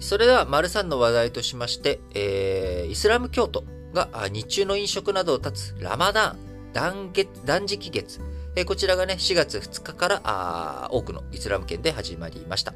それでは、丸3の話題としまして、えー、イスラム教徒が日中の飲食などを断つラマダーン、断月断食月、えー、こちらがね、4月2日からあ多くのイスラム圏で始まりました。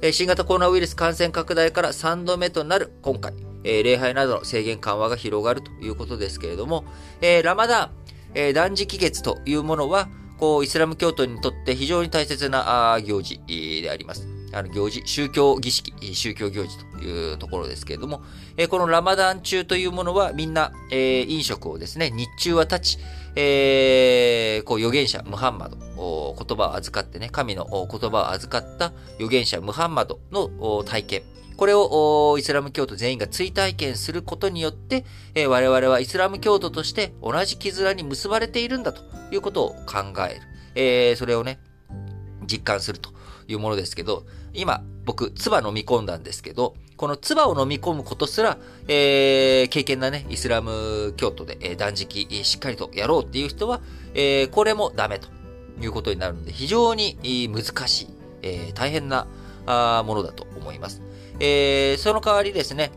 えー、新型コロナウイルス感染拡大から3度目となる今回、えー、礼拝などの制限緩和が広がるということですけれども、えー、ラマダーン、えー、断食月というものは、こう、イスラム教徒にとって非常に大切な行事であります。あの行事、宗教儀式、宗教行事というところですけれども、えこのラマダン中というものはみんな、え飲食をですね、日中は立ち、えー、こう預言者ムハンマド、言葉を預かってね、神の言葉を預かった預言者ムハンマドの体験。これをイスラム教徒全員が追体験することによって、え我々はイスラム教徒として同じ絆に結ばれているんだということを考える。えー、それをね、実感するというものですけど、今、僕、唾飲み込んだんですけど、この唾を飲み込むことすら、えー、経験なね、イスラム教徒で、えー、断食、しっかりとやろうっていう人は、えー、これもダメということになるので、非常に難しい、えー、大変なあものだと思います。えー、その代わりですね、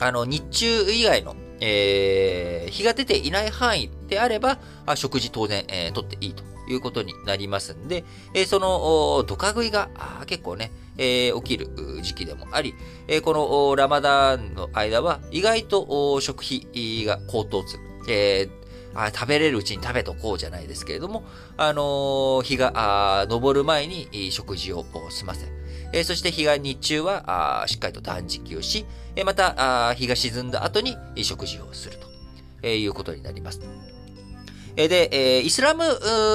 あの、日中以外の、えー、日が出ていない範囲であれば、あ食事当然、えー、取っていいということになりますんで、え、その、ドカ食いが結構ね、え、起きる時期でもあり、え、このラマダンの間は意外と食費が高騰する。えーあ食べれるうちに食べとこうじゃないですけれども、あの、日が昇る前に食事を済ませ、え、そして日が日中はしっかりと断食をし、え、また日が沈んだ後に食事をすると、え、いうことになります。で、え、イスラム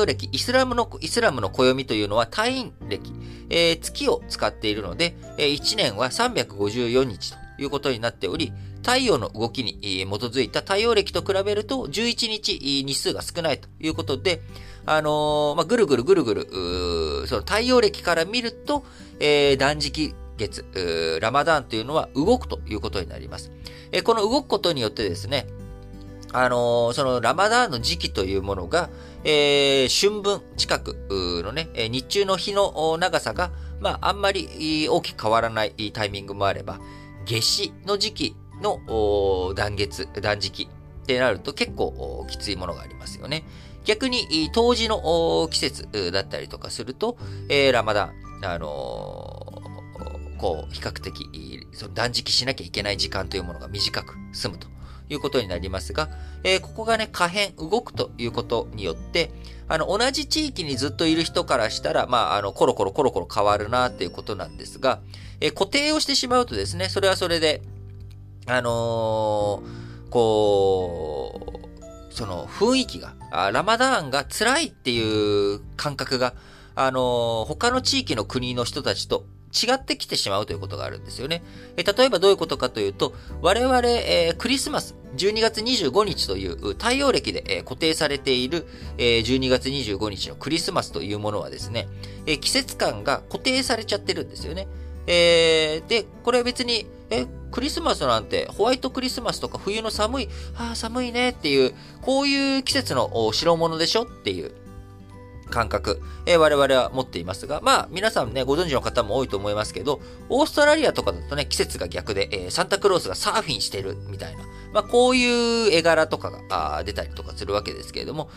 歴、イスラムの、イスラムの暦というのは単位歴、え、月を使っているので、えー、1年は354日ということになっており、太陽の動きに基づいた太陽暦と比べると11日日数が少ないということで、あのー、まあ、ぐるぐるぐるぐる、その太陽暦から見ると、えー、断食月、ラマダンというのは動くということになります。えー、この動くことによってですね、あのー、そのラマダーンの時期というものが、えー、春分近くのね、日中の日の長さが、まあ、あんまり大きく変わらないタイミングもあれば、夏至の時期の断月、断食ってなると結構きついものがありますよね。逆に、冬至の季節だったりとかすると、えー、ラマダン、あのー、こう、比較的、その断食しなきゃいけない時間というものが短く済むということになりますが、えー、ここがね、可変、動くということによって、あの、同じ地域にずっといる人からしたら、まあ、あの、コロコロコロコロ変わるなっていうことなんですが、えー、固定をしてしまうとですね、それはそれで、あのー、こう、その雰囲気が、ラマダーンが辛いっていう感覚が、あの他の地域の国の人たちと違ってきてしまうということがあるんですよね。え例えばどういうことかというと、我々、えー、クリスマス、12月25日という太陽暦で、えー、固定されている、えー、12月25日のクリスマスというものはですね、え季節感が固定されちゃってるんですよね。えで、これは別に、え、クリスマスなんて、ホワイトクリスマスとか冬の寒い、ああ、寒いねっていう、こういう季節の代物でしょっていう、感覚、えー、我々は持っていますが、まあ、皆さんね、ご存知の方も多いと思いますけど、オーストラリアとかだとね、季節が逆で、えー、サンタクロースがサーフィンしてるみたいな、まあ、こういう絵柄とかが出たりとかするわけですけれども、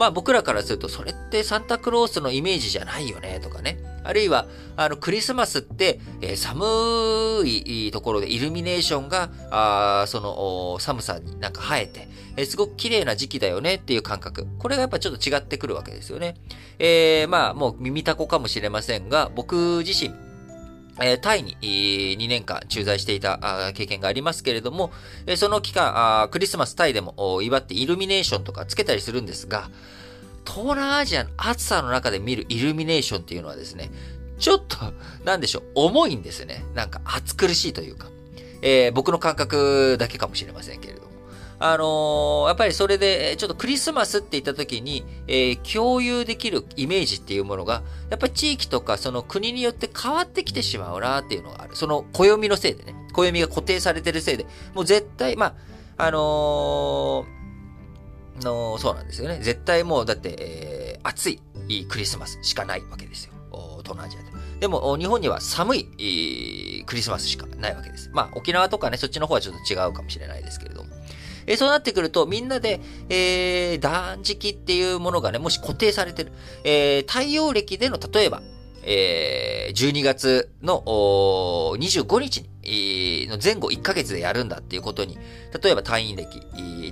まあ僕らからすると、それってサンタクロースのイメージじゃないよね、とかね。あるいは、あの、クリスマスって、えー、寒いところでイルミネーションが、あその、寒さになんか生えて、えー、すごく綺麗な時期だよねっていう感覚。これがやっぱちょっと違ってくるわけですよね。えー、まあ、もう耳たこかもしれませんが、僕自身、タイに2年間駐在していた経験がありますけれども、その期間、クリスマスタイでも祝ってイルミネーションとかつけたりするんですが、東南アジアの暑さの中で見るイルミネーションっていうのはですね、ちょっと、なんでしょう、重いんですね。なんか暑苦しいというか、えー、僕の感覚だけかもしれませんけれど。あのー、やっぱりそれで、ちょっとクリスマスって言った時に、えー、共有できるイメージっていうものが、やっぱり地域とかその国によって変わってきてしまうなっていうのがある。その暦のせいでね、暦が固定されてるせいで、もう絶対、まあ、あのー、の、そうなんですよね。絶対もう、だって、えー、暑いクリスマスしかないわけですよ。東南アジアで。でも、日本には寒いクリスマスしかないわけです。まあ、沖縄とかね、そっちの方はちょっと違うかもしれないですけれども。えー、そうなってくると、みんなで、えー、断食っていうものがね、もし固定されてる。えー、太陽暦での、例えば、えー、12月の25日に、の前後1ヶ月でやるんだっていうことに、例えば退院歴、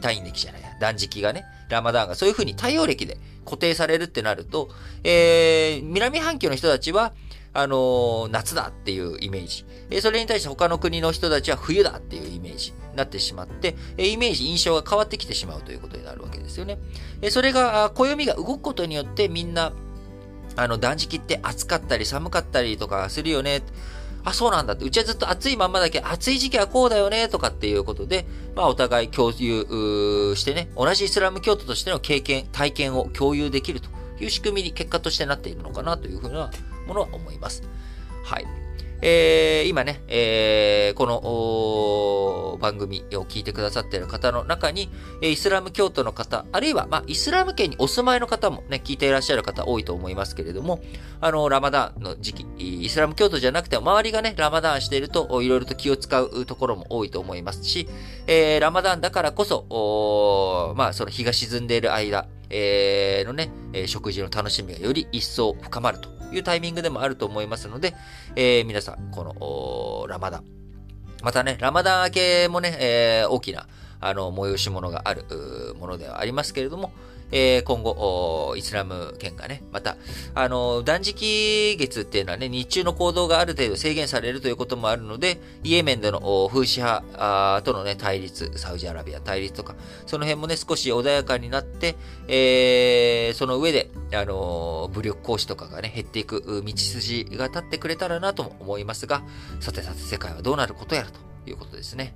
退院歴じゃない、断食がね、ラマダーンがそういうふうに太陽暦で固定されるってなると、えー、南半球の人たちは、あの、夏だっていうイメージ。えそれに対して他の国の人たちは冬だっていうイメージになってしまって、えイメージ、印象が変わってきてしまうということになるわけですよね。えそれが、暦が動くことによってみんな、あの、断食って暑かったり寒かったりとかするよね。あ、そうなんだって。うちはずっと暑いまんまだけど暑い時期はこうだよね、とかっていうことで、まあお互い共有してね、同じイスラム教徒としての経験、体験を共有できるという仕組みに結果としてなっているのかなというふうなものは思います。はい。えー、今ね、えー、この番組を聞いてくださっている方の中に、イスラム教徒の方、あるいは、まあ、イスラム圏にお住まいの方もね、聞いていらっしゃる方多いと思いますけれども、あの、ラマダンの時期、イスラム教徒じゃなくても、周りがね、ラマダンしていると、いろいろと気を使うところも多いと思いますし、えー、ラマダンだからこそ、まあ、その日が沈んでいる間、えー、のね、食事の楽しみがより一層深まるというタイミングでもあると思いますので、えー、皆さん、この、ラマダン。またね、ラマダン明けもね、えー、大きな、あの、催し物があるものではありますけれども、えー、今後、イスラム圏がね、また、あの、断食月っていうのはね、日中の行動がある程度制限されるということもあるので、イエメンでの風刺派とのね、対立、サウジアラビア対立とか、その辺もね、少し穏やかになって、えー、その上で、あの、武力行使とかがね、減っていく道筋が立ってくれたらなとも思いますが、さてさて世界はどうなることやらということですね。